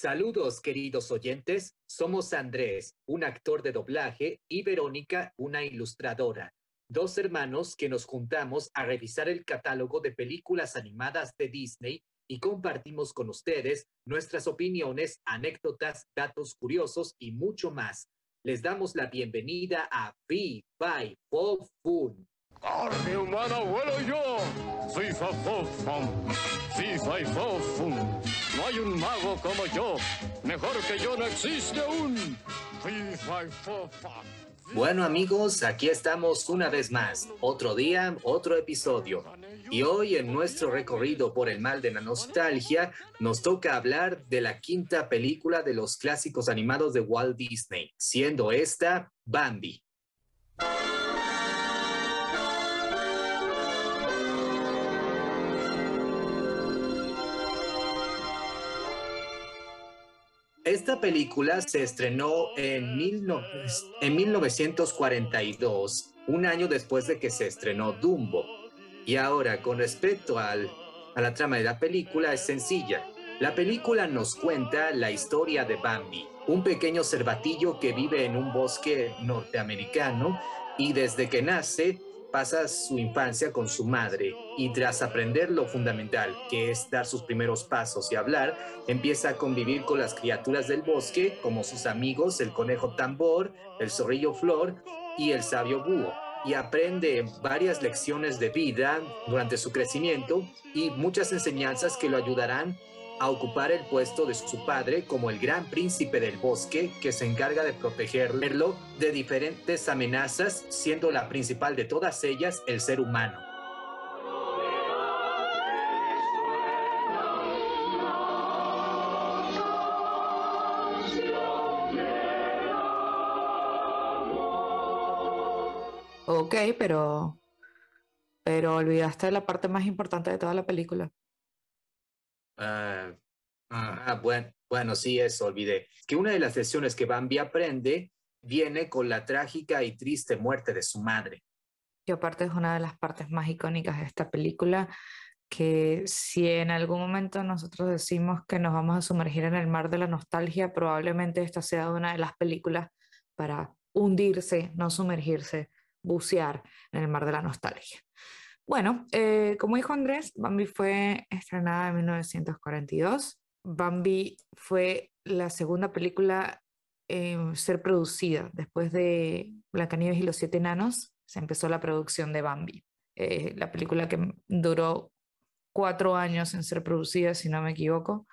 Saludos, queridos oyentes. Somos Andrés, un actor de doblaje, y Verónica, una ilustradora. Dos hermanos que nos juntamos a revisar el catálogo de películas animadas de Disney y compartimos con ustedes nuestras opiniones, anécdotas, datos curiosos y mucho más. Les damos la bienvenida a Fi Fi Fo Fun. ¡Carne humana vuelo yo! Soy Fafofum. Sí, soy Fofum. No hay un mago como yo. Mejor que yo no existe un. Bueno amigos, aquí estamos una vez más. Otro día, otro episodio. Y hoy en nuestro recorrido por el mal de la nostalgia nos toca hablar de la quinta película de los clásicos animados de Walt Disney, siendo esta Bambi. Esta película se estrenó en, en 1942, un año después de que se estrenó Dumbo. Y ahora, con respecto a la trama de la película, es sencilla. La película nos cuenta la historia de Bambi, un pequeño cervatillo que vive en un bosque norteamericano y desde que nace pasa su infancia con su madre y tras aprender lo fundamental, que es dar sus primeros pasos y hablar, empieza a convivir con las criaturas del bosque, como sus amigos, el conejo tambor, el zorrillo flor y el sabio búho. Y aprende varias lecciones de vida durante su crecimiento y muchas enseñanzas que lo ayudarán a ocupar el puesto de su padre como el gran príncipe del bosque que se encarga de protegerlo de diferentes amenazas, siendo la principal de todas ellas el ser humano. Ok, pero, pero olvidaste la parte más importante de toda la película. Ah, ajá, bueno, bueno, sí, eso olvidé. Que una de las lecciones que Bambi aprende viene con la trágica y triste muerte de su madre. Que aparte es una de las partes más icónicas de esta película, que si en algún momento nosotros decimos que nos vamos a sumergir en el mar de la nostalgia, probablemente esta sea una de las películas para hundirse, no sumergirse, bucear en el mar de la nostalgia. Bueno, eh, como dijo Andrés, Bambi fue estrenada en 1942. Bambi fue la segunda película en ser producida después de Blancanieves y los siete enanos. Se empezó la producción de Bambi. Eh, la película que duró cuatro años en ser producida, si no me equivoco.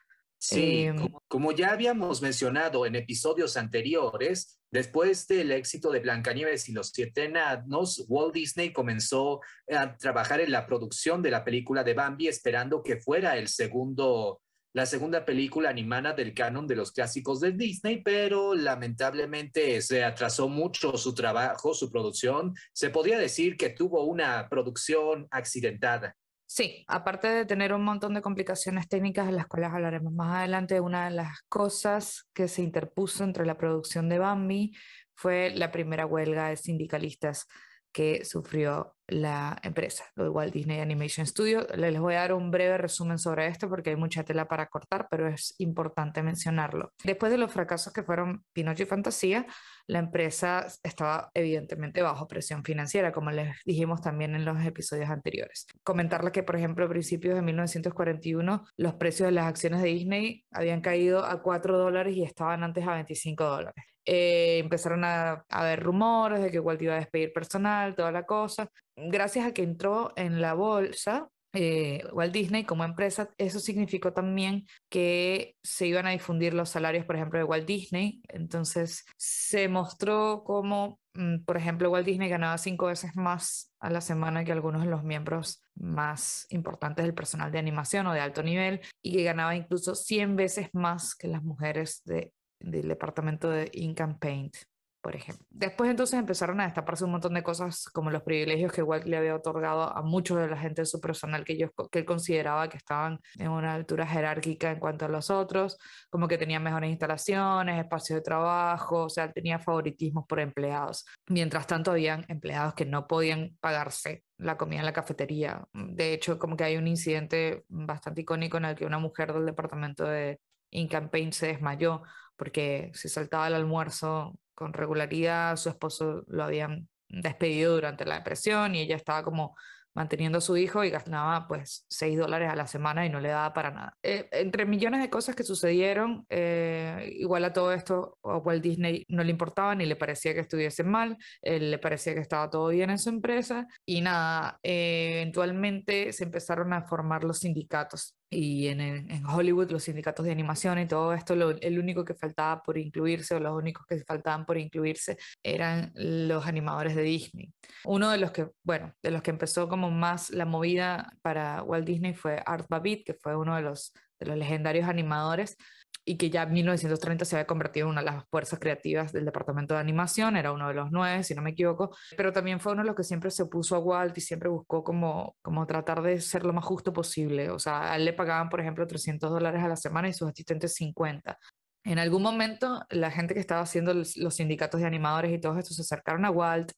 Sí, Em, como, como ya habíamos mencionado en episodios anteriores, después del éxito de Blancanieves y los siete enanos, Walt Disney comenzó a trabajar en la producción de la película de Bambi, esperando que fuera el segundo, la segunda película animada del canon de los clásicos de Disney, pero lamentablemente se atrasó mucho su trabajo, su producción. Se podría decir que tuvo una producción accidentada. Sí, aparte de tener un montón de complicaciones técnicas de las cuales hablaremos más adelante, una de las cosas que se interpuso entre la producción de Bambi fue la primera huelga de sindicalistas que sufrió la empresa, lo de Walt Disney Animation Studio. Le- Les voy a dar un breve resumen sobre esto porque hay mucha tela para cortar, pero es importante mencionarlo. Después de los fracasos que fueron Pinocho y Fantasía, la empresa estaba evidentemente bajo presión financiera, como les dijimos también en los episodios anteriores. Comentarles que, por ejemplo, a principios de 1941, los precios de las acciones de Disney habían caído a 4 dólares y estaban antes a 25 dólares. Eh, empezaron a, a haber rumores de que Walt iba a despedir personal, toda la cosa. Gracias a que entró en la bolsa, eh, Walt Disney como empresa, eso significó también que se iban a difundir los salarios, por ejemplo, de Walt Disney. Entonces se mostró como, mm, por ejemplo, Walt Disney ganaba cinco veces más a la semana que algunos de los miembros más importantes del personal de animación o de alto nivel y que ganaba incluso 100 veces más que las mujeres de, del departamento de and Paint por ejemplo. Después entonces empezaron a destaparse un montón de cosas como los privilegios que Walt le había otorgado a muchos de la gente de su personal que, ellos, que él consideraba que estaban en una altura jerárquica en cuanto a los otros, como que tenían mejores instalaciones, espacios de trabajo, o sea, tenía favoritismos por empleados. Mientras tanto, habían empleados que no podían pagarse la comida en la cafetería. De hecho, como que hay un incidente bastante icónico en el que una mujer del departamento de In Campaign se desmayó porque se saltaba el almuerzo con regularidad, su esposo lo habían despedido durante la depresión y ella estaba como manteniendo a su hijo y gastaba pues 6 dólares a la semana y no le daba para nada. Eh, entre millones de cosas que sucedieron, eh, igual a todo esto, a Walt Disney no le importaba ni le parecía que estuviese mal, le parecía que estaba todo bien en su empresa y nada, eh, eventualmente se empezaron a formar los sindicatos y en, Hollywood los sindicatos de animación y todo esto, el único que faltaba por incluirse o los únicos que faltaban por incluirse eran los animadores de Disney. Uno de los que, bueno, de los que empezó como más la movida para Walt Disney fue Art Babbitt, que fue uno de los, de los legendarios animadores y que ya en 1930 se había convertido en una de las fuerzas creativas del departamento de animación, era uno de los nueve, si no me equivoco, pero también fue uno de los que siempre se opuso a Walt y siempre buscó como, como tratar de ser lo más justo posible. O sea, a él le pagaban, por ejemplo, 300 dólares a la semana y sus asistentes 50. En algún momento, la gente que estaba haciendo los sindicatos de animadores y todo esto se acercaron a Walt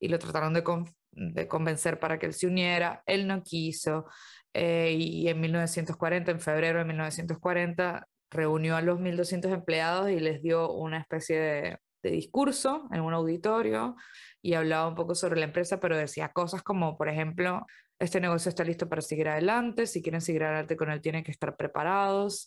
y lo trataron de, de convencer para que él se uniera. Él no quiso. Eh, y en 1940, en febrero de 1940, reunió a los 1.200 empleados y les dio una especie de, discurso en un auditorio y hablaba un poco sobre la empresa, pero decía cosas como, por ejemplo, este negocio está listo para seguir adelante, si quieren seguir adelante con él tienen que estar preparados,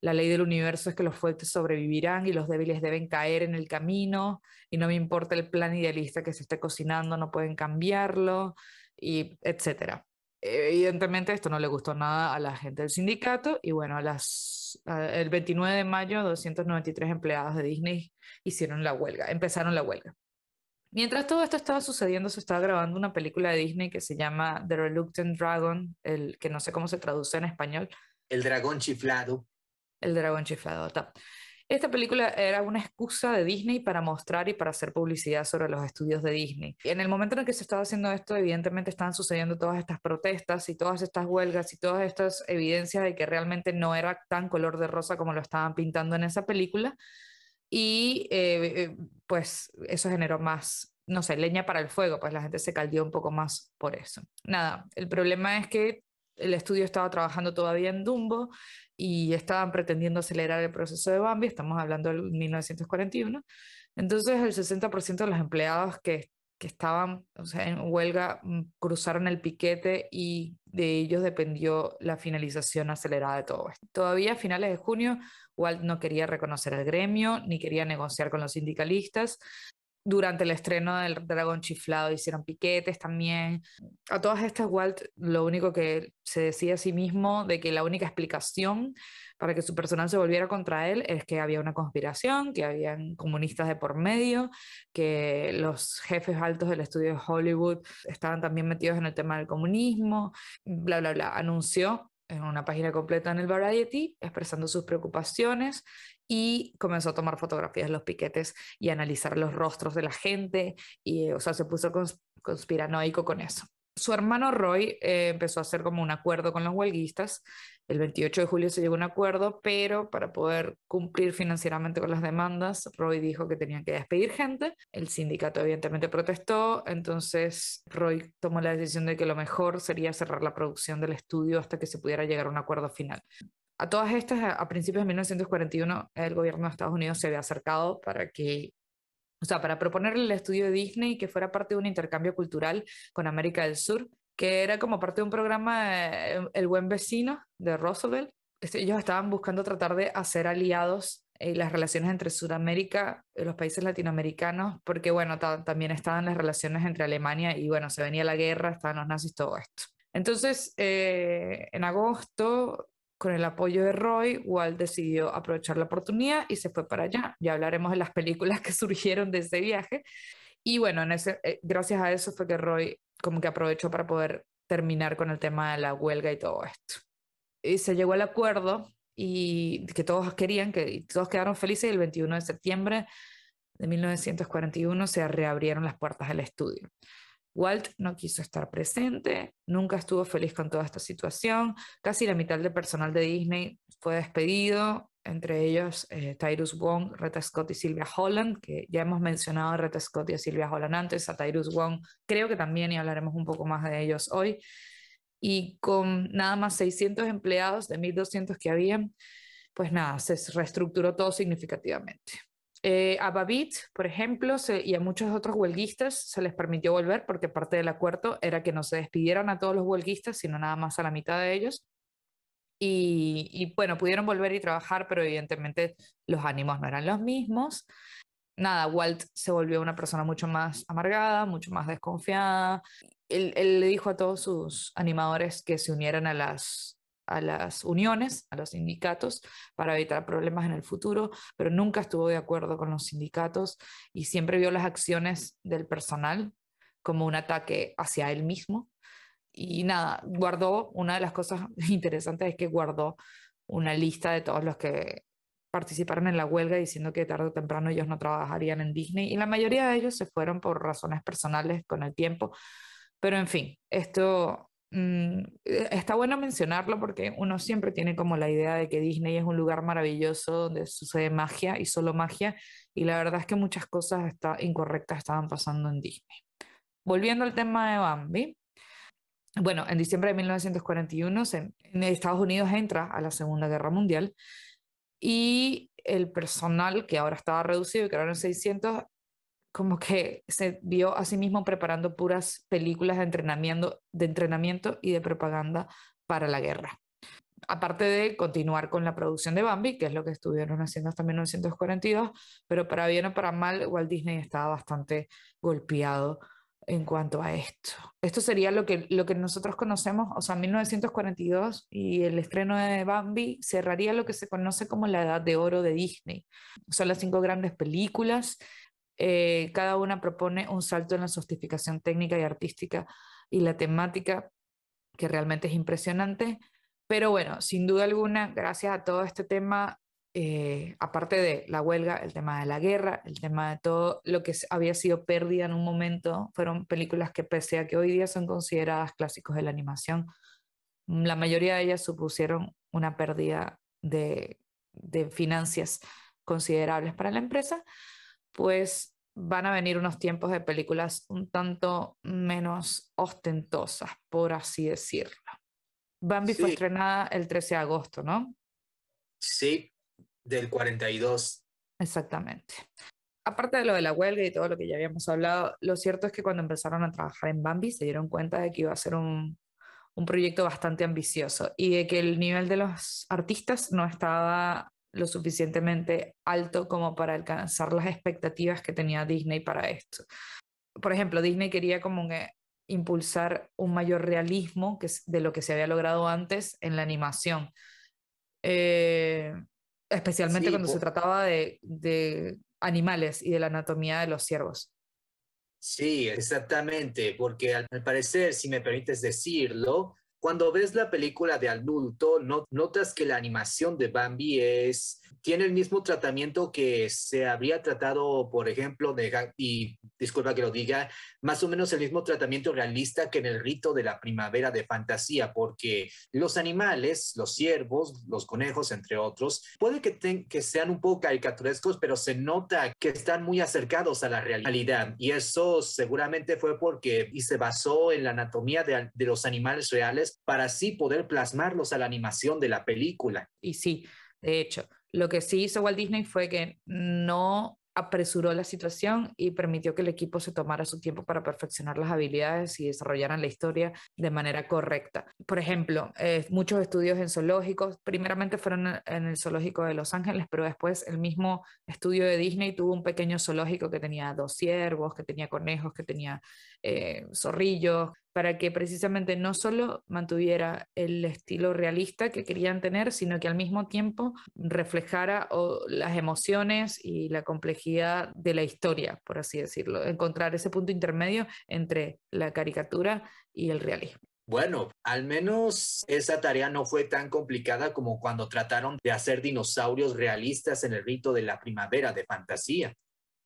la ley del universo es que los fuertes sobrevivirán y los débiles deben caer en el camino y no me importa el plan idealista que se esté cocinando, no pueden cambiarlo, y etcétera. Evidentemente esto no le gustó nada a la gente del sindicato y bueno, a las, el 29 de mayo 293 empleados de Disney hicieron la huelga, empezaron la huelga. Mientras todo esto estaba sucediendo, se estaba grabando una película de Disney que se llama The Reluctant Dragon, el que no sé cómo se traduce en español. El dragón chiflado. El dragón chiflado. Está. Esta película era una excusa de Disney para mostrar y para hacer publicidad sobre los estudios de Disney. Y en el momento en el que se estaba haciendo esto, evidentemente estaban sucediendo todas estas protestas y todas estas huelgas y todas estas evidencias de que realmente no era tan color de rosa como lo estaban pintando en esa película. Y eh, eh, pues eso generó más, no sé, leña para el fuego, pues la gente se caldeó un poco más por eso. Nada, el problema es que el estudio estaba trabajando todavía en Dumbo y estaban pretendiendo acelerar el proceso de Bambi, estamos hablando del 1941. Entonces el 60% de los empleados que, que estaban o sea, en huelga mm, cruzaron el piquete y de ellos dependió la finalización acelerada de todo esto. Todavía a finales de junio, Walt no quería reconocer el gremio ni quería negociar con los sindicalistas durante el estreno del Dragón Chiflado hicieron piquetes también. A todas estas, Walt lo único que se decía a sí mismo de que la única explicación para que su personal se volviera contra él es que había una conspiración, que habían comunistas de por medio, que los jefes altos del estudio de Hollywood estaban también metidos en el tema del comunismo, bla, bla, bla. Anunció en una página completa en el Variety expresando sus preocupaciones y comenzó a tomar fotografías de los piquetes y analizar los rostros de la gente y, o sea, se puso conspiranoico con eso. Su hermano Roy eh, empezó a hacer como un acuerdo con los huelguistas. El 28 de julio se llegó a un acuerdo, pero para poder cumplir financieramente con las demandas, Roy dijo que tenían que despedir gente. El sindicato evidentemente protestó, entonces Roy tomó la decisión de que lo mejor sería cerrar la producción del estudio hasta que se pudiera llegar a un acuerdo final. A todas estas, a principios de 1941, el gobierno de Estados Unidos se había acercado para que, o sea, para proponerle al estudio de Disney que fuera parte de un intercambio cultural con América del Sur, que era como parte de un programa, eh, El Buen Vecino de Roosevelt. Este, ellos estaban buscando tratar de hacer aliados en las relaciones entre Sudamérica y los países latinoamericanos, porque bueno, también estaban las relaciones entre Alemania y bueno, se venía la guerra, estaban los nazis, todo esto. Entonces, eh, en agosto, con el apoyo de Roy, Walt decidió aprovechar la oportunidad y se fue para allá. Ya hablaremos de las películas que surgieron de ese viaje. Y bueno, eh, gracias a eso fue que Roy como que aprovechó para poder terminar con el tema de la huelga y todo esto. Y se llegó al acuerdo y que todos querían, que todos quedaron felices y el 21 de septiembre de 1941 se reabrieron las puertas del estudio. Walt no quiso estar presente, nunca estuvo feliz con toda esta situación. Casi la mitad del personal de Disney fue despedido, entre ellos eh, Tyrus Wong, Retta Scott y Sylvia Holland, que ya hemos mencionado a Retta Scott y a Sylvia Holland antes, a Tyrus Wong creo que también y hablaremos un poco más de ellos hoy. Y con nada más 600 empleados de 1200 que habían, pues nada, se reestructuró todo significativamente. Eh, a Babit, por ejemplo, y a muchos otros huelguistas se les permitió volver porque parte del acuerdo era que no se despidieran a todos los huelguistas, sino nada más a la mitad de ellos. Y, bueno, pudieron volver y trabajar, pero evidentemente los ánimos no eran los mismos. Nada, Walt se volvió una persona mucho más amargada, mucho más desconfiada. Él le dijo a todos sus animadores que se unieran a las, a las uniones, a los sindicatos, para evitar problemas en el futuro, pero nunca estuvo de acuerdo con los sindicatos y siempre vio las acciones del personal como un ataque hacia él mismo. Y nada, guardó, una de las cosas interesantes es que guardó una lista de todos los que participaron en la huelga diciendo que tarde o temprano ellos no trabajarían en Disney y la mayoría de ellos se fueron por razones personales con el tiempo. Pero en fin, esto Mm, eh, está bueno mencionarlo porque uno siempre tiene como la idea de que Disney es un lugar maravilloso donde sucede magia y solo magia, y la verdad es que muchas cosas está, incorrectas estaban pasando en Disney. Volviendo al tema de Bambi, bueno, en diciembre de 1941 en Estados Unidos entra a la Segunda Guerra Mundial y el personal que ahora estaba reducido, que eran 600, como que se vio a sí mismo preparando puras películas de entrenamiento, de entrenamiento y de propaganda para la guerra. Aparte de continuar con la producción de Bambi, que es lo que estuvieron haciendo hasta 1942, pero para bien o para mal, Walt Disney estaba bastante golpeado en cuanto a esto. Esto sería lo que, lo que nosotros conocemos, o sea, 1942 y el estreno de Bambi cerraría lo que se conoce como la edad de oro de Disney. Son las cinco grandes películas eh, cada una propone un salto en la sofisticación técnica y artística y la temática, que realmente es impresionante. Pero bueno, sin duda alguna, gracias a todo este tema, eh, aparte de la huelga, el tema de la guerra, el tema de todo lo que había sido pérdida en un momento, fueron películas que pese a que hoy día son consideradas clásicos de la animación, la mayoría de ellas supusieron una pérdida de, de finanzas considerables para la empresa, pues van a venir unos tiempos de películas un tanto menos ostentosas, por así decirlo. Bambi fue estrenada el 13 de agosto, ¿no? Sí, del 42. Exactamente. Aparte de lo de la huelga y todo lo que ya habíamos hablado, lo cierto es que cuando empezaron a trabajar en Bambi se dieron cuenta de que iba a ser un, un proyecto bastante ambicioso y de que el nivel de los artistas no estaba lo suficientemente alto como para alcanzar las expectativas que tenía Disney para esto. Por ejemplo, Disney quería como que impulsar un mayor realismo que de lo que se había logrado antes en la animación. Eh, especialmente cuando se trataba de, de, animales y de la anatomía de los ciervos. Sí, exactamente, porque al parecer, si me permites decirlo, cuando ves la película de adulto, no, notas que la animación de Bambi es, tiene el mismo tratamiento que se habría tratado, por ejemplo, de, y disculpa que lo diga, más o menos el mismo tratamiento realista que en el rito de la primavera de fantasía, porque los animales, los ciervos, los conejos, entre otros, puede que, que sean un poco caricaturescos, pero se nota que están muy acercados a la realidad. Y eso seguramente fue porque y se basó en la anatomía de, de los animales reales para así poder plasmarlos a la animación de la película. Y sí, de hecho, lo que sí hizo Walt Disney fue que no apresuró la situación y permitió que el equipo se tomara su tiempo para perfeccionar las habilidades y desarrollaran la historia de manera correcta. Por ejemplo, eh, muchos estudios en zoológicos, primeramente fueron en el zoológico de Los Ángeles, pero después el mismo estudio de Disney tuvo un pequeño zoológico que tenía dos ciervos, que tenía conejos, que tenía eh, zorrillos, para que precisamente no solo mantuviera el estilo realista que querían tener, sino que al mismo tiempo reflejara las emociones y la complejidad de la historia, por así decirlo, encontrar ese punto intermedio entre la caricatura y el realismo. Bueno, al menos esa tarea no fue tan complicada como cuando trataron de hacer dinosaurios realistas en el rito de la primavera de fantasía.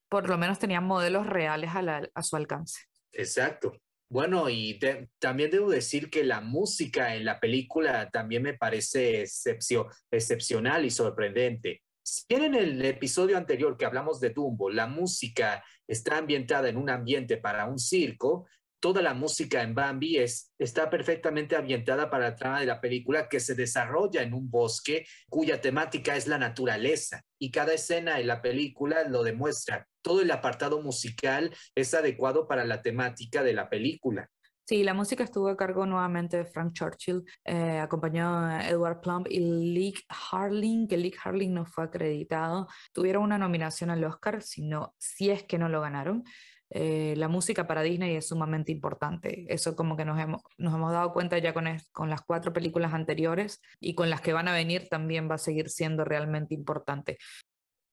Por lo menos tenían modelos reales a su alcance. Exacto. Bueno, y también debo decir que la música en la película también me parece excepcional y sorprendente. Si bien en el episodio anterior que hablamos de Dumbo, la música está ambientada en un ambiente para un circo, toda la música en Bambi es, está perfectamente ambientada para la trama de la película que se desarrolla en un bosque cuya temática es la naturaleza y cada escena en la película lo demuestra. Todo el apartado musical es adecuado para la temática de la película. Sí, la música estuvo a cargo nuevamente de Frank Churchill, eh, acompañado de Edward Plumb y Leek Harling, que Leek Harling no fue acreditado. Tuvieron una nominación al Oscar, si, si es que no lo ganaron. Eh, la música para Disney es sumamente importante. Eso como que nos hemos, dado cuenta ya con las cuatro películas anteriores y con las que van a venir también va a seguir siendo realmente importante.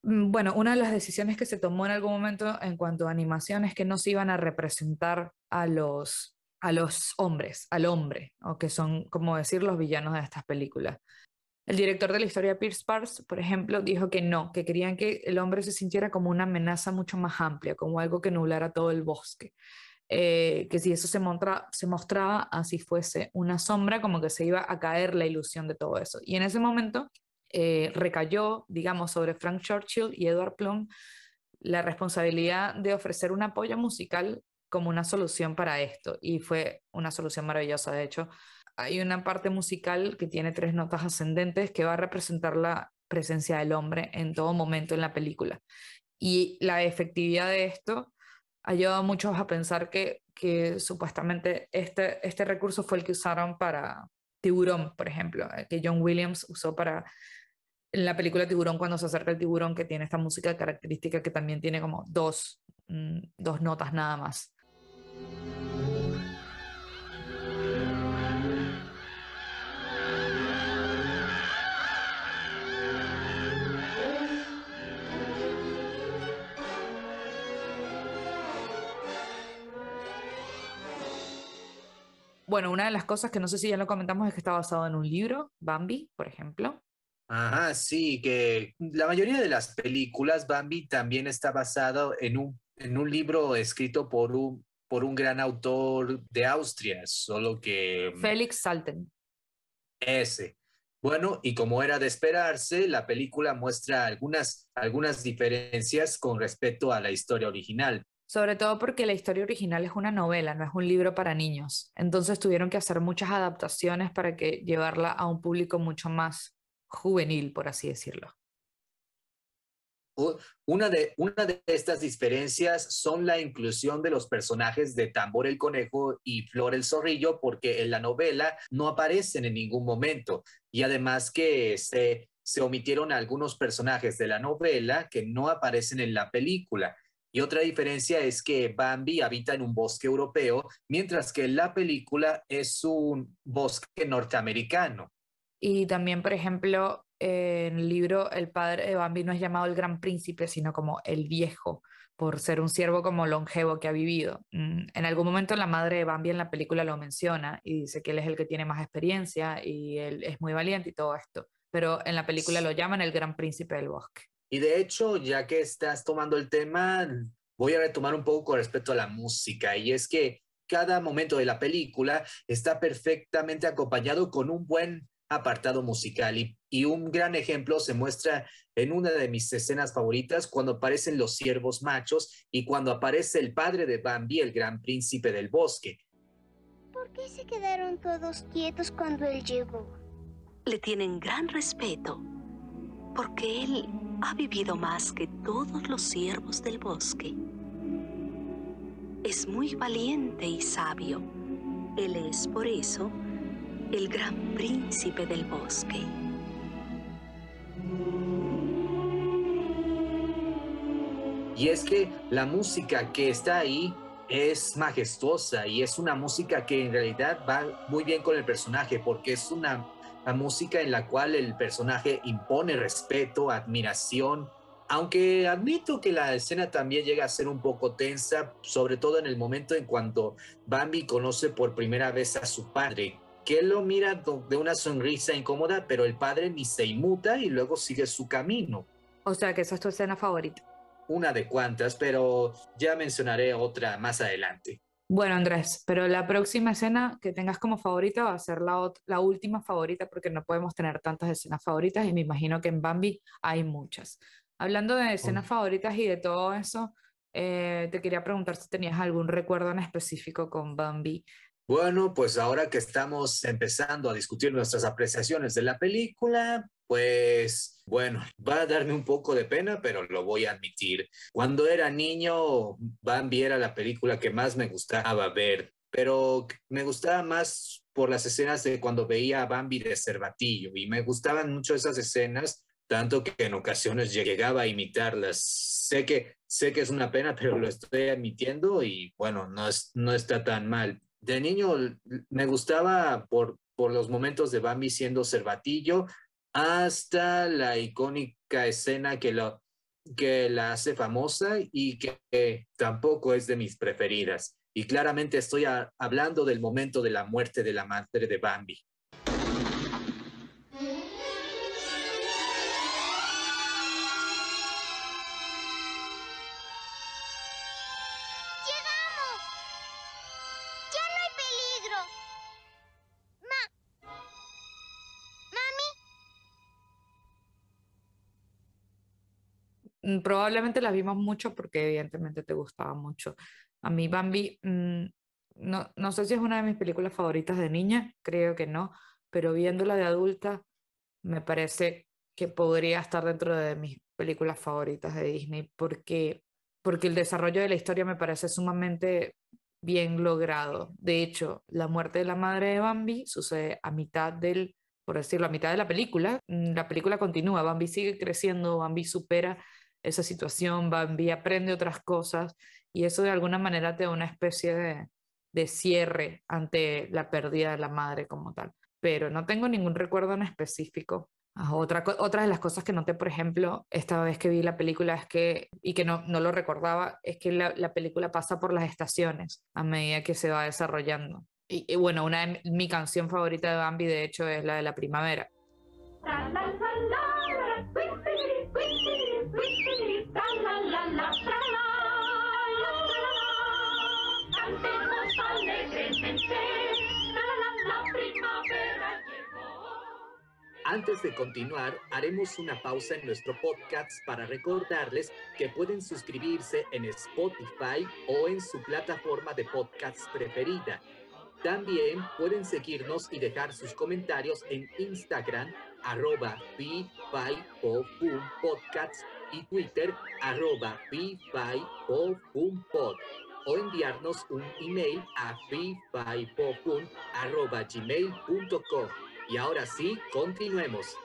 Mm, bueno, una de las decisiones que se tomó en algún momento en cuanto a animación es que no se iban a representar a los a los hombres, al hombre, o que son, como decir, los villanos de estas películas. El director de la historia, Pierce Pars, por ejemplo, dijo que no, que querían que el hombre se sintiera como una amenaza mucho más amplia, como algo que nublara todo el bosque. Eh, que si eso se, se mostraba así fuese una sombra, como que se iba a caer la ilusión de todo eso. Y en ese momento eh, recayó, digamos, sobre Frank Churchill y Edward Plum la responsabilidad de ofrecer un apoyo musical como una solución para esto y fue una solución maravillosa. De hecho, hay una parte musical que tiene tres notas ascendentes que va a representar la presencia del hombre en todo momento en la película. Y la efectividad de esto ha llevado a muchos a pensar que, que supuestamente este, este recurso fue el que usaron para Tiburón, por ejemplo, eh, que John Williams usó para en la película Tiburón cuando se acerca el tiburón que tiene esta música característica que también tiene como dos, mm, dos notas nada más. Bueno, una de las cosas que no sé si ya lo comentamos es que está basado en un libro, Bambi, por ejemplo. Ajá, sí, que la mayoría de las películas, Bambi también está basado en un, en un libro escrito por un, por un gran autor de Austria, solo que... Mm, Félix Salten. Ese. Bueno, y como era de esperarse, la película muestra algunas, algunas diferencias con respecto a la historia original. Sobre todo porque la historia original es una novela, no es un libro para niños. Entonces tuvieron que hacer muchas adaptaciones para que llevarla a un público mucho más juvenil, por así decirlo. Una de, una de estas diferencias son la inclusión de los personajes de Tambor el Conejo y Flor el Zorrillo, porque en la novela no aparecen en ningún momento. Y además que se, se omitieron algunos personajes de la novela que no aparecen en la película. Y otra diferencia es que Bambi habita en un bosque europeo, mientras que la película es un bosque norteamericano. Y también, por ejemplo, en el libro el padre de Bambi no es llamado el gran príncipe, sino como el viejo, por ser un siervo como longevo que ha vivido. Mm, en algún momento la madre de Bambi en la película lo menciona y dice que él es el que tiene más experiencia y él es muy valiente y todo esto, pero en la película lo llaman el gran príncipe del bosque. Y de hecho, ya que estás tomando el tema, voy a retomar un poco con respecto a la música y es que cada momento de la película está perfectamente acompañado con un buen apartado musical. Y, un gran ejemplo se muestra en una de mis escenas favoritas cuando aparecen los ciervos machos y cuando aparece el padre de Bambi, el gran príncipe del bosque. ¿Por qué se quedaron todos quietos cuando él llegó? Le tienen gran respeto porque él ha vivido más que todos los ciervos del bosque. Es muy valiente y sabio. Él es por eso el gran príncipe del bosque. Y es que la música que está ahí es majestuosa y es una música que en realidad va muy bien con el personaje porque es una, música en la cual el personaje impone respeto, admiración, aunque admito que la escena también llega a ser un poco tensa, sobre todo en el momento en cuanto Bambi conoce por primera vez a su padre, que lo mira de una sonrisa incómoda, pero el padre ni se inmuta y luego sigue su camino. O sea que esa es tu escena favorita. Una de cuantas, pero ya mencionaré otra más adelante. Bueno, Andrés, pero la próxima escena que tengas como favorita va a ser la, la última favorita porque no podemos tener tantas escenas favoritas y me imagino que en Bambi hay muchas. Hablando de escenas favoritas y de todo eso, eh, te quería preguntar si tenías algún recuerdo en específico con Bambi. Bueno, pues ahora que estamos empezando a discutir nuestras apreciaciones de la película, pues bueno, va a darme un poco de pena, pero lo voy a admitir. Cuando era niño, Bambi era la película que más me gustaba ver, pero me gustaba más por las escenas de cuando veía a Bambi de Cervatillo y me gustaban mucho esas escenas, tanto que en ocasiones llegaba a imitarlas. Sé que, sé que es una pena, pero lo estoy admitiendo y bueno, no, es, no está tan mal. De niño me gustaba por, por los momentos de Bambi siendo Cervatillo hasta la icónica escena que, lo, que la hace famosa y que tampoco es de mis preferidas. Y claramente estoy hablando del momento de la muerte de la madre de Bambi. Probablemente las vimos mucho porque evidentemente te gustaba mucho. A mí Bambi, mm, no, no sé si es una de mis películas favoritas de niña, creo que no, pero viéndola de adulta, me parece que podría estar dentro de mis películas favoritas de Disney porque, porque el desarrollo de la historia me parece sumamente bien logrado. De hecho, la muerte de la madre de Bambi sucede a mitad del, por decirlo, a mitad de la película. Mm, la película continúa, Bambi sigue creciendo, Bambi supera esa situación, Bambi aprende otras cosas y eso de alguna manera te da una especie de, de cierre ante la pérdida de la madre como tal. Pero no tengo ningún recuerdo en específico. Ah, otra, otra de las cosas que noté, por ejemplo, esta vez que vi la película es que, y que no, no lo recordaba, es que la, la película pasa por las estaciones a medida que se va desarrollando. Y, y bueno, una de mi canción favorita de Bambi, de hecho, es la de la primavera. Antes de continuar, haremos una pausa en nuestro podcast para recordarles que pueden suscribirse en Spotify o en su plataforma de podcast preferida. También pueden seguirnos y dejar sus comentarios en Instagram, arroba podcast y Twitter, arroba pod o enviarnos un email a gmail.com. Y ahora sí, continuemos.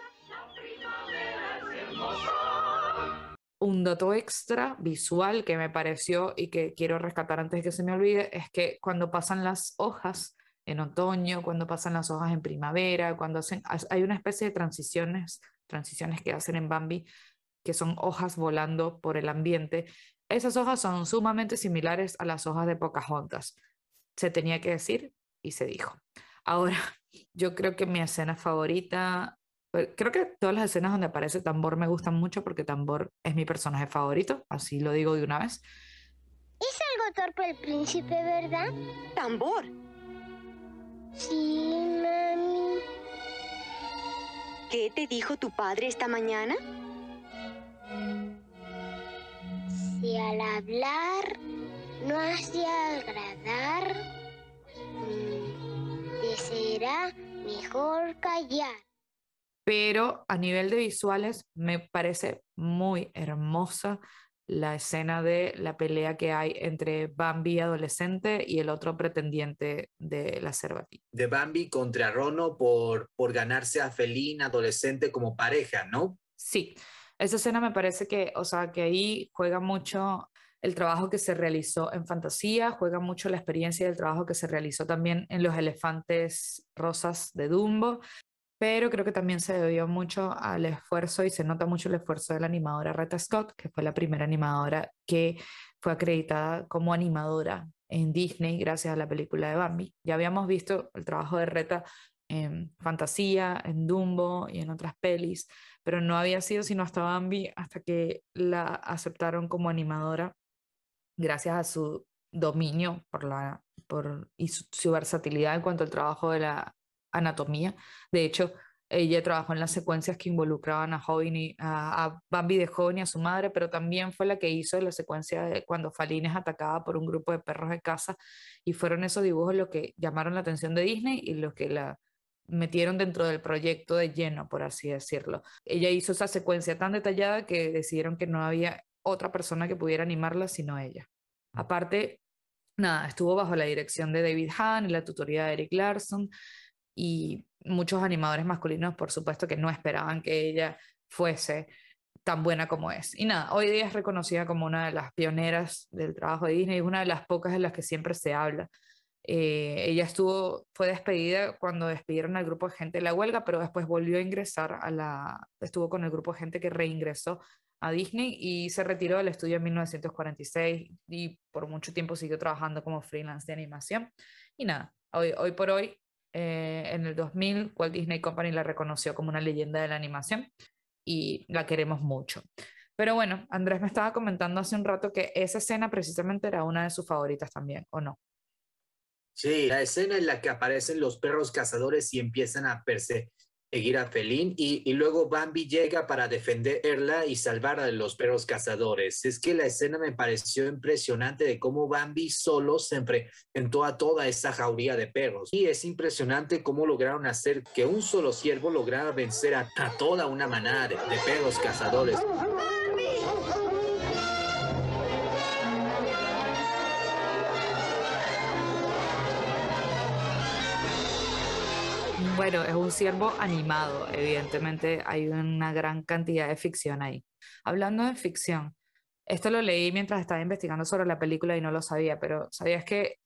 Un dato extra visual que me pareció y que quiero rescatar antes de que se me olvide es que cuando pasan las hojas en otoño, cuando pasan las hojas en primavera, cuando hacen, hay una especie de transiciones, transiciones que hacen en Bambi, que son hojas volando por el ambiente. Esas hojas son sumamente similares a las hojas de Pocahontas. Se tenía que decir y se dijo. Ahora, yo creo que mi escena favorita, pues, creo que todas las escenas donde aparece Tambor me gustan mucho porque Tambor es mi personaje favorito, así lo digo de una vez. Es algo torpe el príncipe, ¿verdad? Tambor. Sí, mami. ¿Qué te dijo tu padre esta mañana? Si al hablar no hace agradar, será mejor callar. Pero a nivel de visuales me parece muy hermosa la escena de la pelea que hay entre Bambi adolescente y el otro pretendiente de la Cervati. De Bambi contra Rono por, por ganarse a Felín adolescente como pareja, ¿no? Sí, esa escena me parece que, o sea, que ahí juega mucho el trabajo que se realizó en fantasía, juega mucho la experiencia del trabajo que se realizó también en los elefantes rosas de Dumbo, pero creo que también se debió mucho al esfuerzo y se nota mucho el esfuerzo de la animadora Retta Scott, que fue la primera animadora que fue acreditada como animadora en Disney gracias a la película de Bambi. Ya habíamos visto el trabajo de Retta en Fantasía, en Dumbo y en otras pelis, pero no había sido sino hasta Bambi hasta que la aceptaron como animadora gracias a su dominio por la, por, y su, versatilidad en cuanto al trabajo de la anatomía. De hecho, Ella trabajó en las secuencias que involucraban a, joven a, Bambi de joven y a su madre, pero también fue la que hizo la secuencia de cuando Falina es atacada por un grupo de perros de casa y fueron esos dibujos los que llamaron la atención de Disney y los que la metieron dentro del proyecto de lleno, por así decirlo. Ella hizo esa secuencia tan detallada que decidieron que no había otra persona que pudiera animarla sino ella. Aparte, nada, estuvo bajo la dirección de David Hahn y la tutoría de Eric Larson y muchos animadores masculinos, por supuesto, que no esperaban que ella fuese tan buena como es. Y nada, hoy día es reconocida como una de las pioneras del trabajo de Disney, y una de las pocas de las que siempre se habla. Eh, ella estuvo, fue despedida cuando despidieron al grupo de gente de la huelga, pero después volvió a ingresar a la, estuvo con el grupo de gente que reingresó a Disney y se retiró del estudio en 1946 y por mucho tiempo siguió trabajando como freelance de animación. Y nada, hoy, hoy por hoy eh, en el 2000, Walt Disney Company la reconoció como una leyenda de la animación y la queremos mucho. Pero bueno, Andrés me estaba comentando hace un rato que esa escena precisamente era una de sus favoritas también, ¿o no? Sí, la escena en la que aparecen los perros cazadores y empiezan a perseguir seguir a Felín y, luego Bambi llega para defenderla y salvar a los perros cazadores. Es que la escena me pareció impresionante de cómo Bambi solo se enfrentó a toda esa jauría de perros. Y es impresionante cómo lograron hacer que un solo ciervo lograra vencer a, toda una manada de perros cazadores. Bueno, es un ciervo animado, evidentemente hay una gran cantidad de ficción ahí. Hablando de ficción, esto lo leí mientras estaba investigando sobre la película y no lo sabía, pero ¿sabías que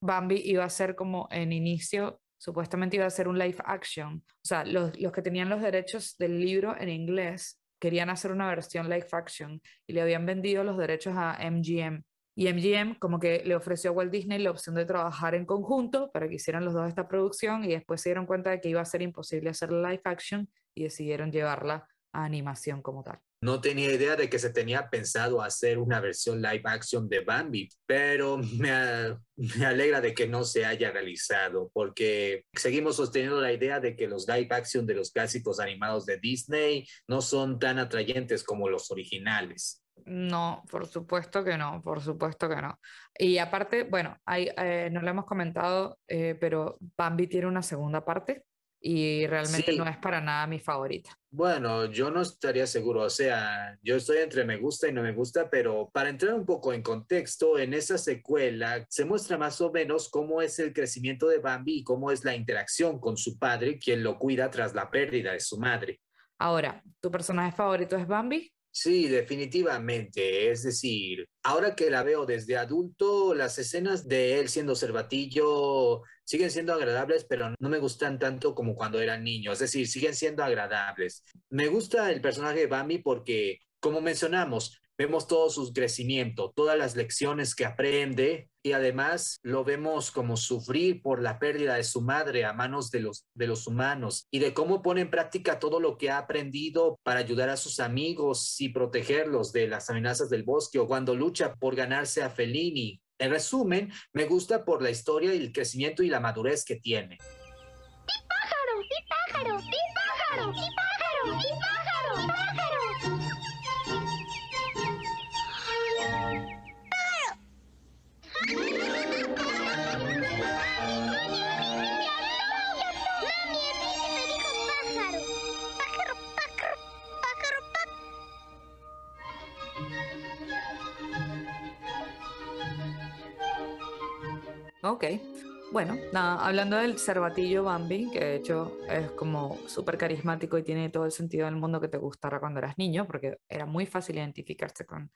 Bambi iba a ser como en inicio, supuestamente iba a ser un live action? O sea, los, los que tenían los derechos del libro en inglés querían hacer una versión live action y le habían vendido los derechos a MGM y MGM como que le ofreció a Walt Disney la opción de trabajar en conjunto para que hicieran los dos esta producción y después se dieron cuenta de que iba a ser imposible hacer live action y decidieron llevarla a animación como tal. No tenía idea de que se tenía pensado hacer una versión live action de Bambi, pero me, me, alegra de que no se haya realizado, porque seguimos sosteniendo la idea de que los live action de los clásicos animados de Disney no son tan atrayentes como los originales. No, por supuesto que no, por supuesto que no. Y aparte, bueno, hay, eh, no lo hemos comentado, eh, pero Bambi tiene una segunda parte y realmente no es para nada mi favorita. Bueno, yo no estaría seguro, o sea, yo estoy entre me gusta y no me gusta, pero para entrar un poco en contexto, en esa secuela se muestra más o menos cómo es el crecimiento de Bambi y cómo es la interacción con su padre, quien lo cuida tras la pérdida de su madre. Ahora, ¿tu personaje favorito es Bambi? Sí, definitivamente. Es decir, ahora que la veo desde adulto, las escenas de él siendo cervatillo siguen siendo agradables, pero no me gustan tanto como cuando era niño. Es decir, siguen siendo agradables. Me gusta el personaje de Bambi porque, como mencionamos, vemos todo su crecimiento, todas las lecciones que aprende y además lo vemos como sufrir por la pérdida de su madre a manos de los, de los humanos y de cómo pone en práctica todo lo que ha aprendido para ayudar a sus amigos y protegerlos de las amenazas del bosque o cuando lucha por ganarse a Fellini. En resumen, me gusta por la historia y el crecimiento y la madurez que tiene. pájaro! pájaro! pájaro! pájaro! Ok. Bueno, nada, hablando del cervatillo Bambi, que de hecho es como súper carismático y tiene todo el sentido del mundo que te gustara cuando eras niño, porque era muy fácil identificarse con,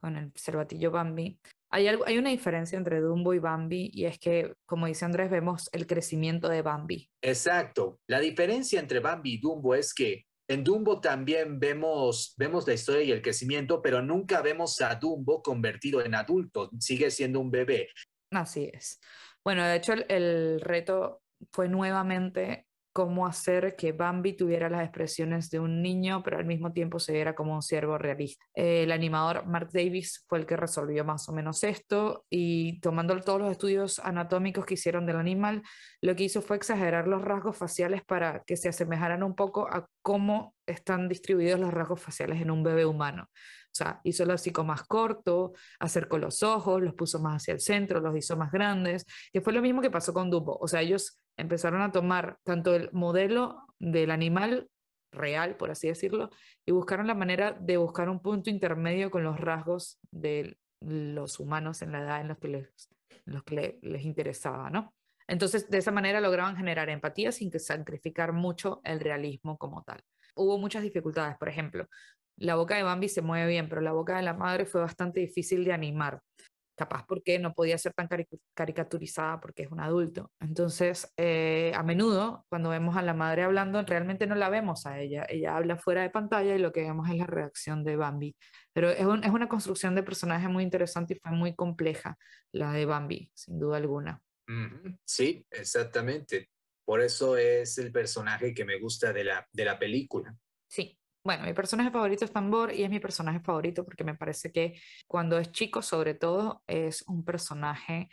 con el cervatillo Bambi. Hay, algo, hay una diferencia entre Dumbo y Bambi y es que, como dice Andrés, vemos el crecimiento de Bambi. Exacto. La diferencia entre Bambi y Dumbo es que en Dumbo también vemos, vemos la historia y el crecimiento, pero nunca vemos a Dumbo convertido en adulto, sigue siendo un bebé. Así es. Bueno, de hecho el, reto fue nuevamente cómo hacer que Bambi tuviera las expresiones de un niño, pero al mismo tiempo se viera como un ciervo realista. el animador Mark Davis fue el que resolvió más o menos esto y tomando todos los estudios anatómicos que hicieron del animal, lo que hizo fue exagerar los rasgos faciales para que se asemejaran un poco a cómo están distribuidos los rasgos faciales en un bebé humano. O sea, hizo el hocico más corto, acercó los ojos, los puso más hacia el centro, los hizo más grandes, que fue lo mismo que pasó con Dumbo. O sea, ellos empezaron a tomar tanto el modelo del animal real, por así decirlo, y buscaron la manera de buscar un punto intermedio con los rasgos de los humanos en la edad en los que les, les interesaba, ¿no? Entonces, de esa manera lograban generar empatía sin que sacrificar mucho el realismo como tal. Hubo muchas dificultades, por ejemplo, la boca de Bambi se mueve bien, pero la boca de la madre fue bastante difícil de animar. Capaz porque no podía ser tan caricaturizada porque es un adulto. Entonces, eh, a menudo, cuando vemos a la madre hablando, realmente no la vemos a ella. Ella habla fuera de pantalla y lo que vemos es la reacción de Bambi. Pero es, es una construcción de personaje muy interesante y fue muy compleja la de Bambi, sin duda alguna. Sí, exactamente. Por eso es el personaje que me gusta de la, de la película. Sí, bueno, mi personaje favorito es Tambor y es mi personaje favorito porque me parece que cuando es chico, sobre todo, es un personaje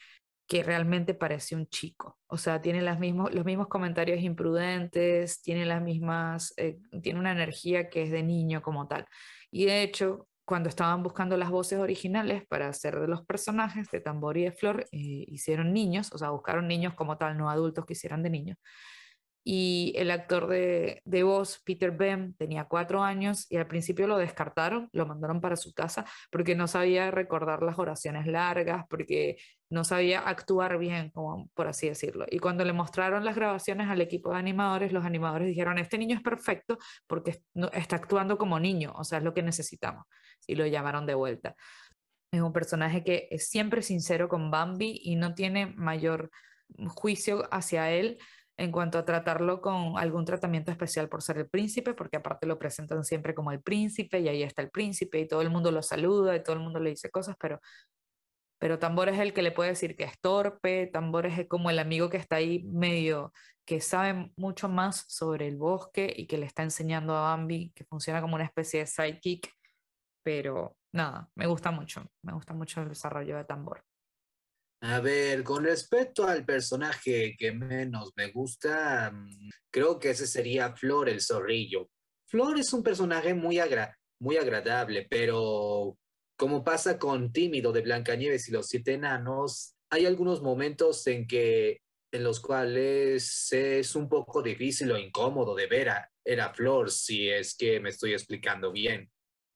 que realmente parece un chico. O sea, tiene las mismos, los mismos comentarios imprudentes, tiene las mismas, eh, tiene una energía que es de niño como tal. Y de hecho, cuando estaban buscando las voces originales para hacer de los personajes de Tambor y de Flor, eh, hicieron niños, o sea, buscaron niños como tal, no adultos que hicieran de niños y el actor de, de, voz, Peter Bem, tenía cuatro años y al principio lo descartaron, lo mandaron para su casa porque no sabía recordar las oraciones largas, porque no sabía actuar bien, como por así decirlo. Y cuando le mostraron las grabaciones al equipo de animadores, los animadores dijeron, este niño es perfecto porque está actuando como niño, o sea, es lo que necesitamos. Y lo llamaron de vuelta. Es un personaje que es siempre sincero con Bambi y no tiene mayor juicio hacia él en cuanto a tratarlo con algún tratamiento especial por ser el príncipe, porque aparte lo presentan siempre como el príncipe y ahí está el príncipe y todo el mundo lo saluda y todo el mundo le dice cosas, pero, pero Tambor es el que le puede decir que es torpe, Tambor es como el amigo que está ahí medio, que sabe mucho más sobre el bosque y que le está enseñando a Bambi, que funciona como una especie de sidekick, pero nada, me gusta mucho, me gusta mucho el desarrollo de Tambor. A ver, con respecto al personaje que menos me gusta, mm, creo que ese sería Flor el zorrillo. Flor es un personaje muy, muy agradable, pero como pasa con Tímido de Blancanieves y los siete enanos, hay algunos momentos en que en los cuales es un poco difícil o incómodo de ver a Flor, si es que me estoy explicando bien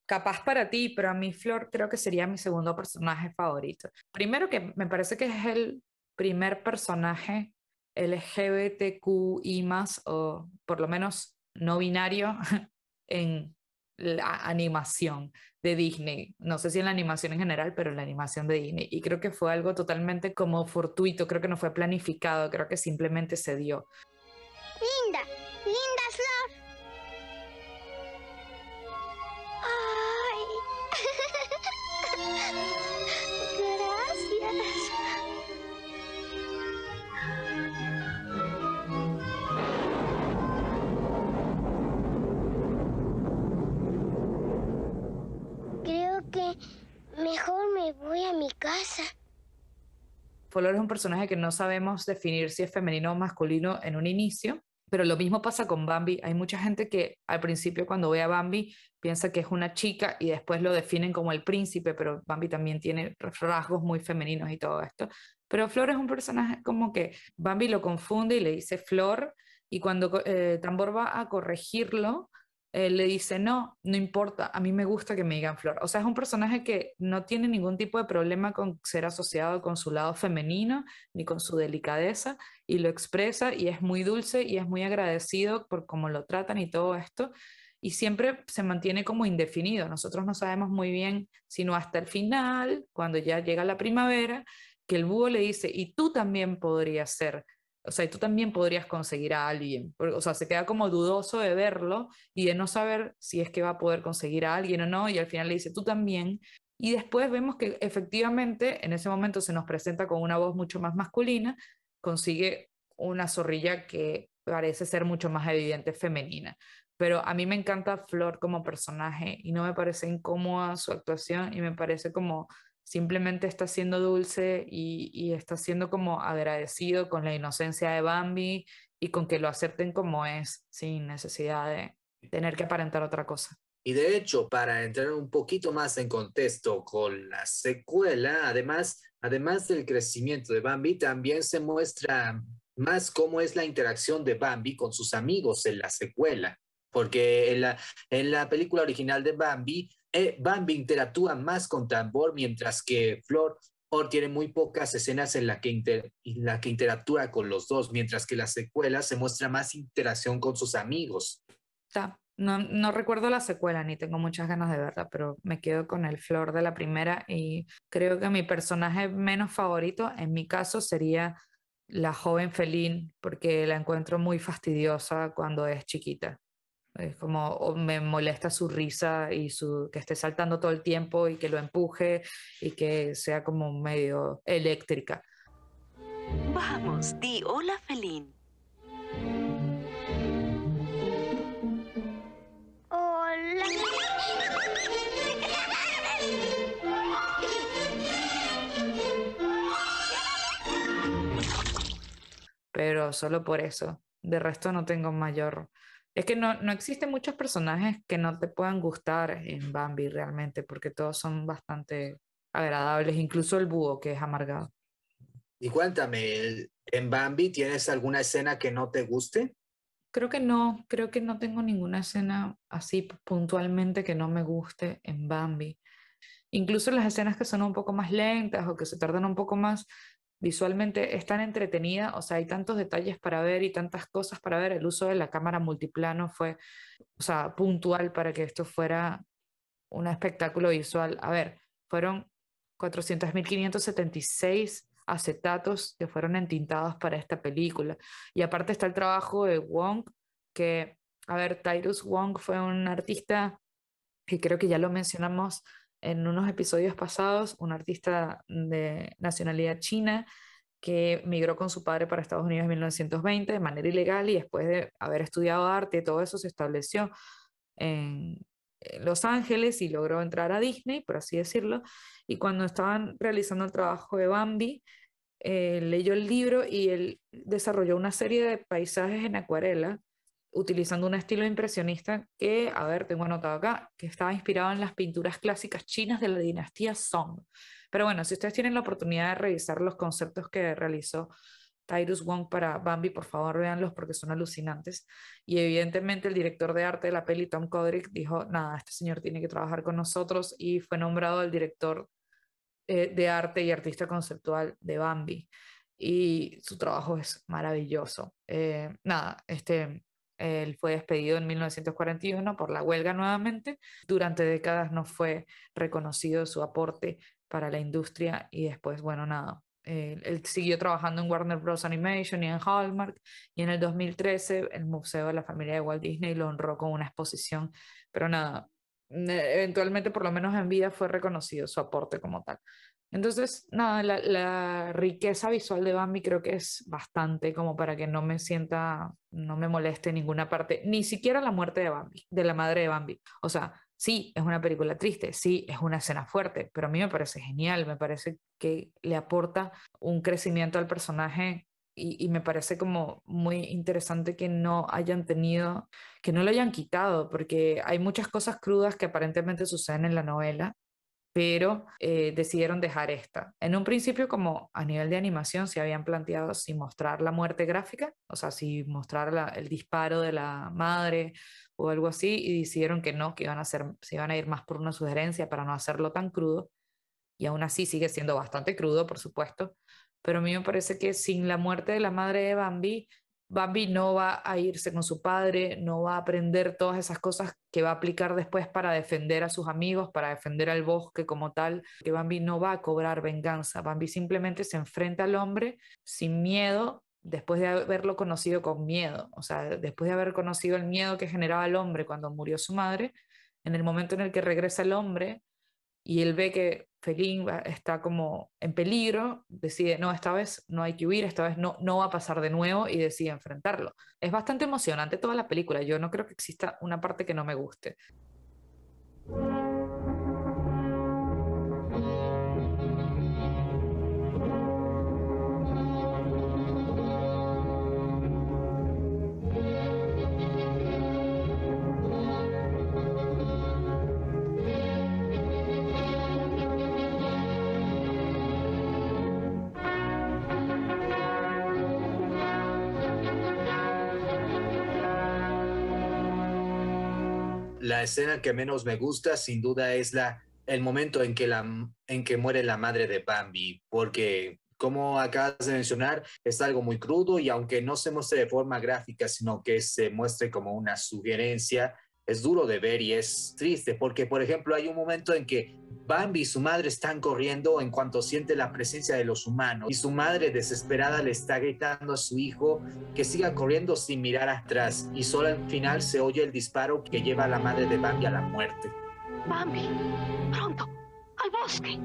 capaz para ti, pero a mí Flor creo que sería mi segundo personaje favorito. Primero que me parece que es el primer personaje LGBTQI más, o por lo menos no binario, en la animación de Disney. No sé si en la animación en general, pero en la animación de Disney. Y creo que fue algo totalmente como fortuito, creo que no fue planificado, creo que simplemente se dio. Linda, linda mi casa. Flor es un personaje que no sabemos definir si es femenino o masculino en un inicio, pero lo mismo pasa con Bambi. Hay mucha gente que al principio cuando ve a Bambi piensa que es una chica y después lo definen como el príncipe, pero Bambi también tiene rasgos muy femeninos y todo esto. Pero Flor es un personaje como que Bambi lo confunde y le dice Flor y cuando eh, Tambor va a corregirlo, le dice, no, no importa, a mí me gusta que me digan Flor. O sea, es un personaje que no tiene ningún tipo de problema con ser asociado con su lado femenino ni con su delicadeza y lo expresa y es muy dulce y es muy agradecido por cómo lo tratan y todo esto. Y siempre se mantiene como indefinido. Nosotros no sabemos muy bien, sino hasta el final, cuando ya llega la primavera, que el búho le dice, y tú también podrías ser o sea, tú también podrías conseguir a alguien. O sea, se queda como dudoso de verlo y de no saber si es que va a poder conseguir a alguien o no. Y al final le dice, tú también. Y después vemos que efectivamente en ese momento se nos presenta con una voz mucho más masculina, consigue una zorrilla que parece ser mucho más evidente femenina. Pero a mí me encanta Flor como personaje y no me parece incómoda su actuación y me parece como simplemente está siendo dulce y, y está siendo como agradecido con la inocencia de Bambi y con que lo acepten como es, sin necesidad de tener que aparentar otra cosa. Y de hecho, para entrar un poquito más en contexto con la secuela, además, además del crecimiento de Bambi, también se muestra más cómo es la interacción de Bambi con sus amigos en la secuela. Porque en la, en la película original de Bambi, Bambi interactúa más con Tambor, mientras que Flor tiene muy pocas escenas en la, que la que interactúa con los dos, mientras que la secuela se muestra más interacción con sus amigos. No, no recuerdo la secuela ni tengo muchas ganas de verla, pero me quedo con el flor de la primera y creo que mi personaje menos favorito en mi caso sería la joven Felín, porque la encuentro muy fastidiosa cuando es chiquita. Es como me molesta su risa y su que esté saltando todo el tiempo y que lo empuje y que sea como medio eléctrica. Vamos, di hola, Felín. pero solo por eso. De resto no tengo mayor... Es que no, no existen muchos personajes que no te puedan gustar en Bambi realmente, porque todos son bastante agradables, incluso el búho que es amargado. Y cuéntame, ¿en Bambi tienes alguna escena que no te guste? Creo que no, creo que no tengo ninguna escena así puntualmente que no me guste en Bambi. Incluso las escenas que son un poco más lentas o que se tardan un poco más, visualmente es tan entretenida, o sea, hay tantos detalles para ver y tantas cosas para ver. El uso de la cámara multiplano fue, o sea, puntual para que esto fuera un espectáculo visual. A ver, fueron 400.576 acetatos que fueron entintados para esta película. Y aparte está el trabajo de Wong, que, a ver, Tyrus Wong fue un artista que creo que ya lo mencionamos en unos episodios pasados, un artista de nacionalidad china que migró con su padre para Estados Unidos en 1920 de manera ilegal y después de haber estudiado arte y todo eso se estableció en Los Ángeles y logró entrar a Disney, por así decirlo. Y cuando estaban realizando el trabajo de Bambi, eh, leyó el libro y él desarrolló una serie de paisajes en acuarela utilizando un estilo impresionista que, a ver, tengo anotado acá, que estaba inspirado en las pinturas clásicas chinas de la dinastía Song. Pero bueno, si ustedes tienen la oportunidad de revisar los conceptos que realizó Tyrus Wong para Bambi, por favor véanlos porque son alucinantes. Y evidentemente el director de arte de la peli, Tom Kodrick, dijo, nada, este señor tiene que trabajar con nosotros y fue nombrado el director eh, de arte y artista conceptual de Bambi. Y su trabajo es maravilloso. Eh, nada, este, él fue despedido en 1941 por la huelga nuevamente. Durante décadas no fue reconocido su aporte para la industria y después, bueno, nada. él siguió trabajando en Warner Bros. Animation y en Hallmark y en el 2013 el Museo de la Familia de Walt Disney lo honró con una exposición, pero nada, eventualmente por lo menos en vida fue reconocido su aporte como tal. Entonces, nada, la, riqueza visual de Bambi creo que es bastante como para que no me sienta, no me moleste ninguna parte, ni siquiera la muerte de Bambi, de la madre de Bambi. O sea, sí, es una película triste, sí, es una escena fuerte, pero a mí me parece genial, me parece que le aporta un crecimiento al personaje y, y, me parece como muy interesante que no hayan tenido, que no lo hayan quitado, porque hay muchas cosas crudas que aparentemente suceden en la novela pero eh, decidieron dejar esta. En un principio, como a nivel de animación, se habían planteado si mostrar la muerte gráfica, o sea, si mostrar el disparo de la madre o algo así, y decidieron que no, que se iban a ir más por una sugerencia para no hacerlo tan crudo, y aún así sigue siendo bastante crudo, por supuesto, pero a mí me parece que sin la muerte de la madre de Bambi, Bambi no va a irse con su padre, no va a aprender todas esas cosas que va a aplicar después para defender a sus amigos, para defender al bosque como tal, que Bambi no va a cobrar venganza, Bambi simplemente se enfrenta al hombre sin miedo, después de haberlo conocido con miedo, o sea, después de haber conocido el miedo que generaba el hombre cuando murió su madre, en el momento en el que regresa el hombre, y él ve que Felín está como en peligro, decide, no, esta vez no hay que huir, esta vez no, no va a pasar de nuevo y decide enfrentarlo. Es bastante emocionante toda la película, yo no creo que exista una parte que no me guste. Escena que menos me gusta sin duda es la, el momento en que, la, en que muere la madre de Bambi, porque como acabas de mencionar, es algo muy crudo y aunque no se muestre de forma gráfica, sino que se muestre como una sugerencia, es duro de ver y es triste, porque por ejemplo hay un momento en que Bambi y su madre están corriendo en cuanto siente la presencia de los humanos y su madre desesperada le está gritando a su hijo que siga corriendo sin mirar atrás y solo al final se oye el disparo que lleva a la madre de Bambi a la muerte. Bambi, pronto, al bosque.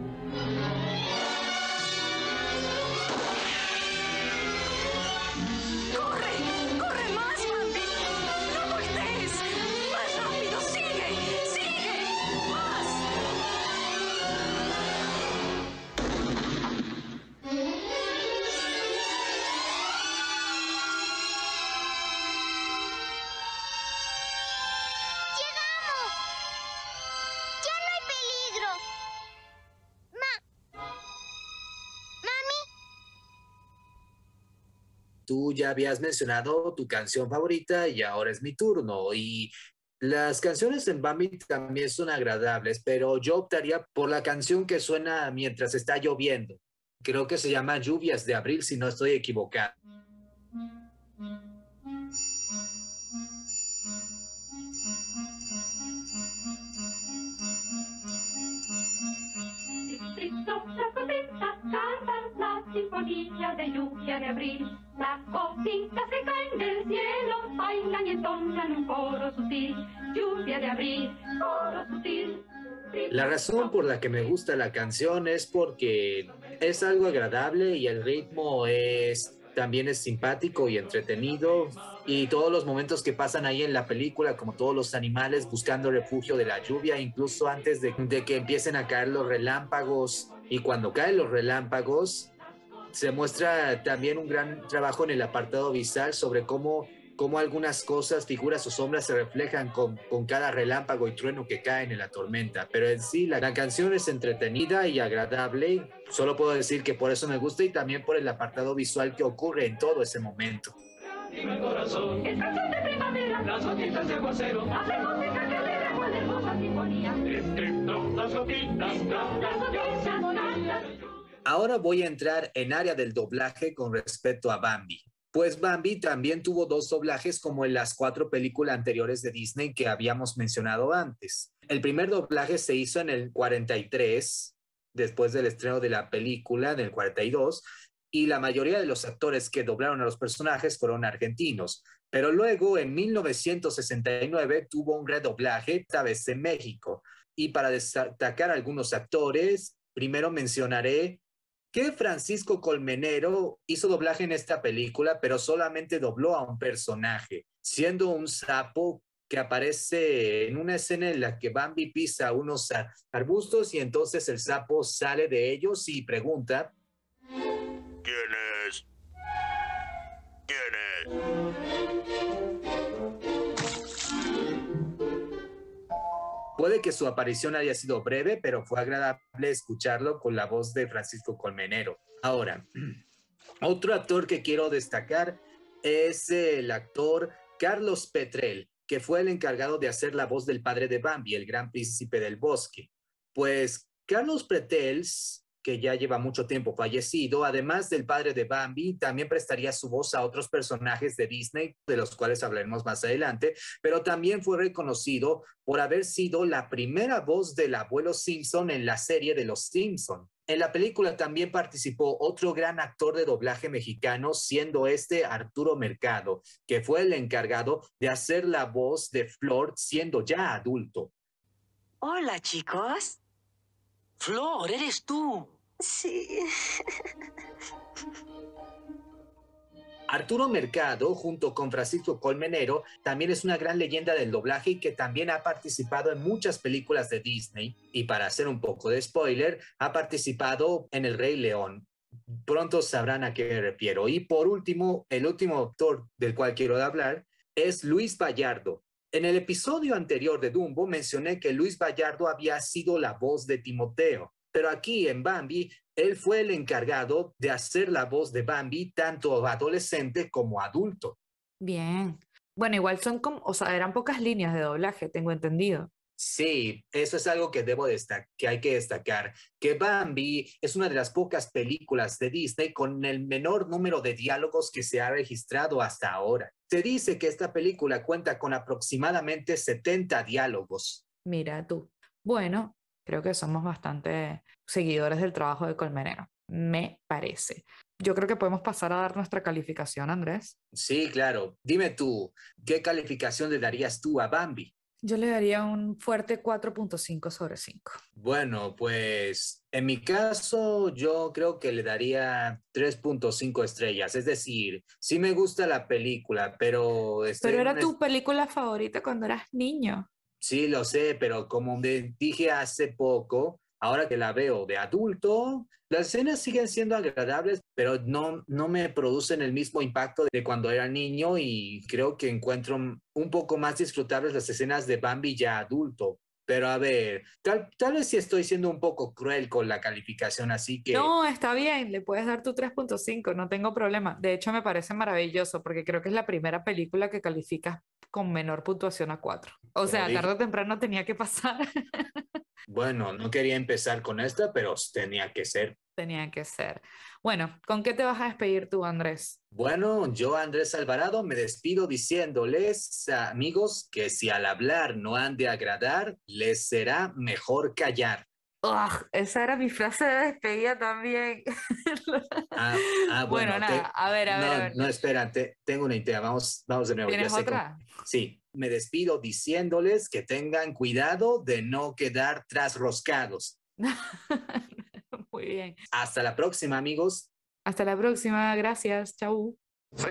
Tú ya habías mencionado tu canción favorita y ahora es mi turno. Y las canciones en Bambi también son agradables, pero yo optaría por la canción que suena mientras está lloviendo. Creo que se llama Lluvias de Abril, si no estoy equivocado. sinfonía de lluvia de abril. Las gotitas que caen del cielo bailan y entonan un coro sutil. Lluvia de abril, coro sutil. La razón por la que me gusta la canción es porque es algo agradable y el ritmo es también es simpático y entretenido y todos los momentos que pasan ahí en la película, como todos los animales buscando refugio de la lluvia, incluso antes de, de que empiecen a caer los relámpagos y cuando caen los relámpagos, se muestra también un gran trabajo en el apartado visual sobre cómo, cómo algunas cosas, figuras o sombras se reflejan con, con, cada relámpago y trueno que caen en la tormenta. Pero en sí, la, la, canción es entretenida y agradable. Solo puedo decir que por eso me gusta y también por el apartado visual que ocurre en todo ese momento. Ahora voy a entrar en área del doblaje con respecto a Bambi. Pues Bambi también tuvo dos doblajes como en las cuatro películas anteriores de Disney que habíamos mencionado antes. El primer doblaje se hizo en el 43, después del estreno de la película en el 42, y la mayoría de los actores que doblaron a los personajes fueron argentinos. Pero luego, en 1969, tuvo un redoblaje, esta vez en México. Y para destacar algunos actores, primero mencionaré que Francisco Colmenero hizo doblaje en esta película, pero solamente dobló a un personaje, siendo un sapo que aparece en una escena en la que Bambi pisa unos arbustos y entonces el sapo sale de ellos y pregunta, ¿quién es? ¿Quién es? Puede que su aparición haya sido breve, pero fue agradable escucharlo con la voz de Francisco Colmenero. Ahora, otro actor que quiero destacar es el actor Carlos Petrel, que fue el encargado de hacer la voz del padre de Bambi, el gran príncipe del bosque. Pues Carlos Petrel que ya lleva mucho tiempo fallecido, además del padre de Bambi, también prestaría su voz a otros personajes de Disney, de los cuales hablaremos más adelante, pero también fue reconocido por haber sido la primera voz del abuelo Simpson en la serie de Los Simpson. En la película también participó otro gran actor de doblaje mexicano, siendo este Arturo Mercado, que fue el encargado de hacer la voz de Flor siendo ya adulto. Hola chicos. Flor, eres tú. Sí. Arturo Mercado, junto con Francisco Colmenero, también es una gran leyenda del doblaje y que también ha participado en muchas películas de Disney. Y para hacer un poco de spoiler, ha participado en El Rey León. Pronto sabrán a qué me refiero. Y por último, el último actor del cual quiero hablar es Luis Vallardo. En el episodio anterior de Dumbo mencioné que Luis Vallardo había sido la voz de Timoteo, pero aquí en Bambi él fue el encargado de hacer la voz de Bambi tanto adolescente como adulto. Bien. Bueno, igual son como, o sea, eran pocas líneas de doblaje, tengo entendido. Sí, eso es algo que debo destacar, que hay que destacar, que Bambi es una de las pocas películas de Disney con el menor número de diálogos que se ha registrado hasta ahora. Se dice que esta película cuenta con aproximadamente 70 diálogos. Mira tú. Bueno, creo que somos bastante seguidores del trabajo de Colmenero, me parece. Yo creo que podemos pasar a dar nuestra calificación, Andrés. Sí, claro. Dime tú, ¿qué calificación le darías tú a Bambi? Yo le daría un fuerte 4.5 sobre 5. Bueno, pues en mi caso yo creo que le daría 3.5 estrellas. Es decir, sí me gusta la película, pero... Pero era tu película favorita cuando eras niño. Sí, lo sé, pero como dije hace poco, ahora que la veo de adulto, las escenas siguen siendo agradables, pero no, no me producen el mismo impacto de cuando era niño y creo que encuentro un poco más disfrutables las escenas de Bambi ya adulto. Pero a ver, tal, tal vez sí estoy siendo un poco cruel con la calificación, así que... No, está bien, le puedes dar tu 3.5, no tengo problema. De hecho, me parece maravilloso porque creo que es la primera película que calificas con menor puntuación a 4. O sea, tarde o temprano tenía que pasar. Bueno, no quería empezar con esta, pero tenía que ser. Tenía que ser. Bueno, ¿con qué te vas a despedir tú, Andrés? Bueno, yo, Andrés Alvarado, me despido diciéndoles, amigos, que si al hablar no han de agradar, les será mejor callar. esa era mi frase de despedida también. Ah, ah bueno, nada, a ver, a ver, no, a ver. No, espérate, tengo una idea, vamos, vamos de nuevo. ¿Tienes otra? Sí, me despido diciéndoles que tengan cuidado de no quedar trasroscados. Muy bien. Hasta la próxima, amigos. Hasta la próxima, gracias, chau. Sí,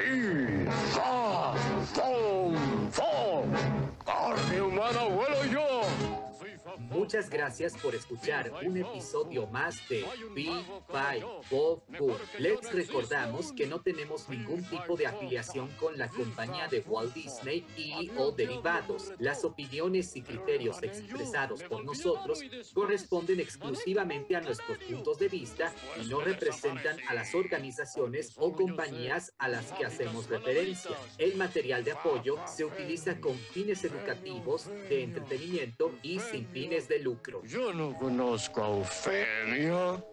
Muchas gracias por escuchar un episodio más de Be Bye Bob Boom. Les recordamos que no tenemos ningún tipo de afiliación con la compañía de Walt Disney y o derivados. Las opiniones y criterios expresados por nosotros corresponden exclusivamente a nuestros puntos de vista y no representan a las organizaciones o compañías a las que hacemos referencia. El material de apoyo se utiliza con fines educativos, de entretenimiento y sin de lucro. Yo no conozco a Ofelia.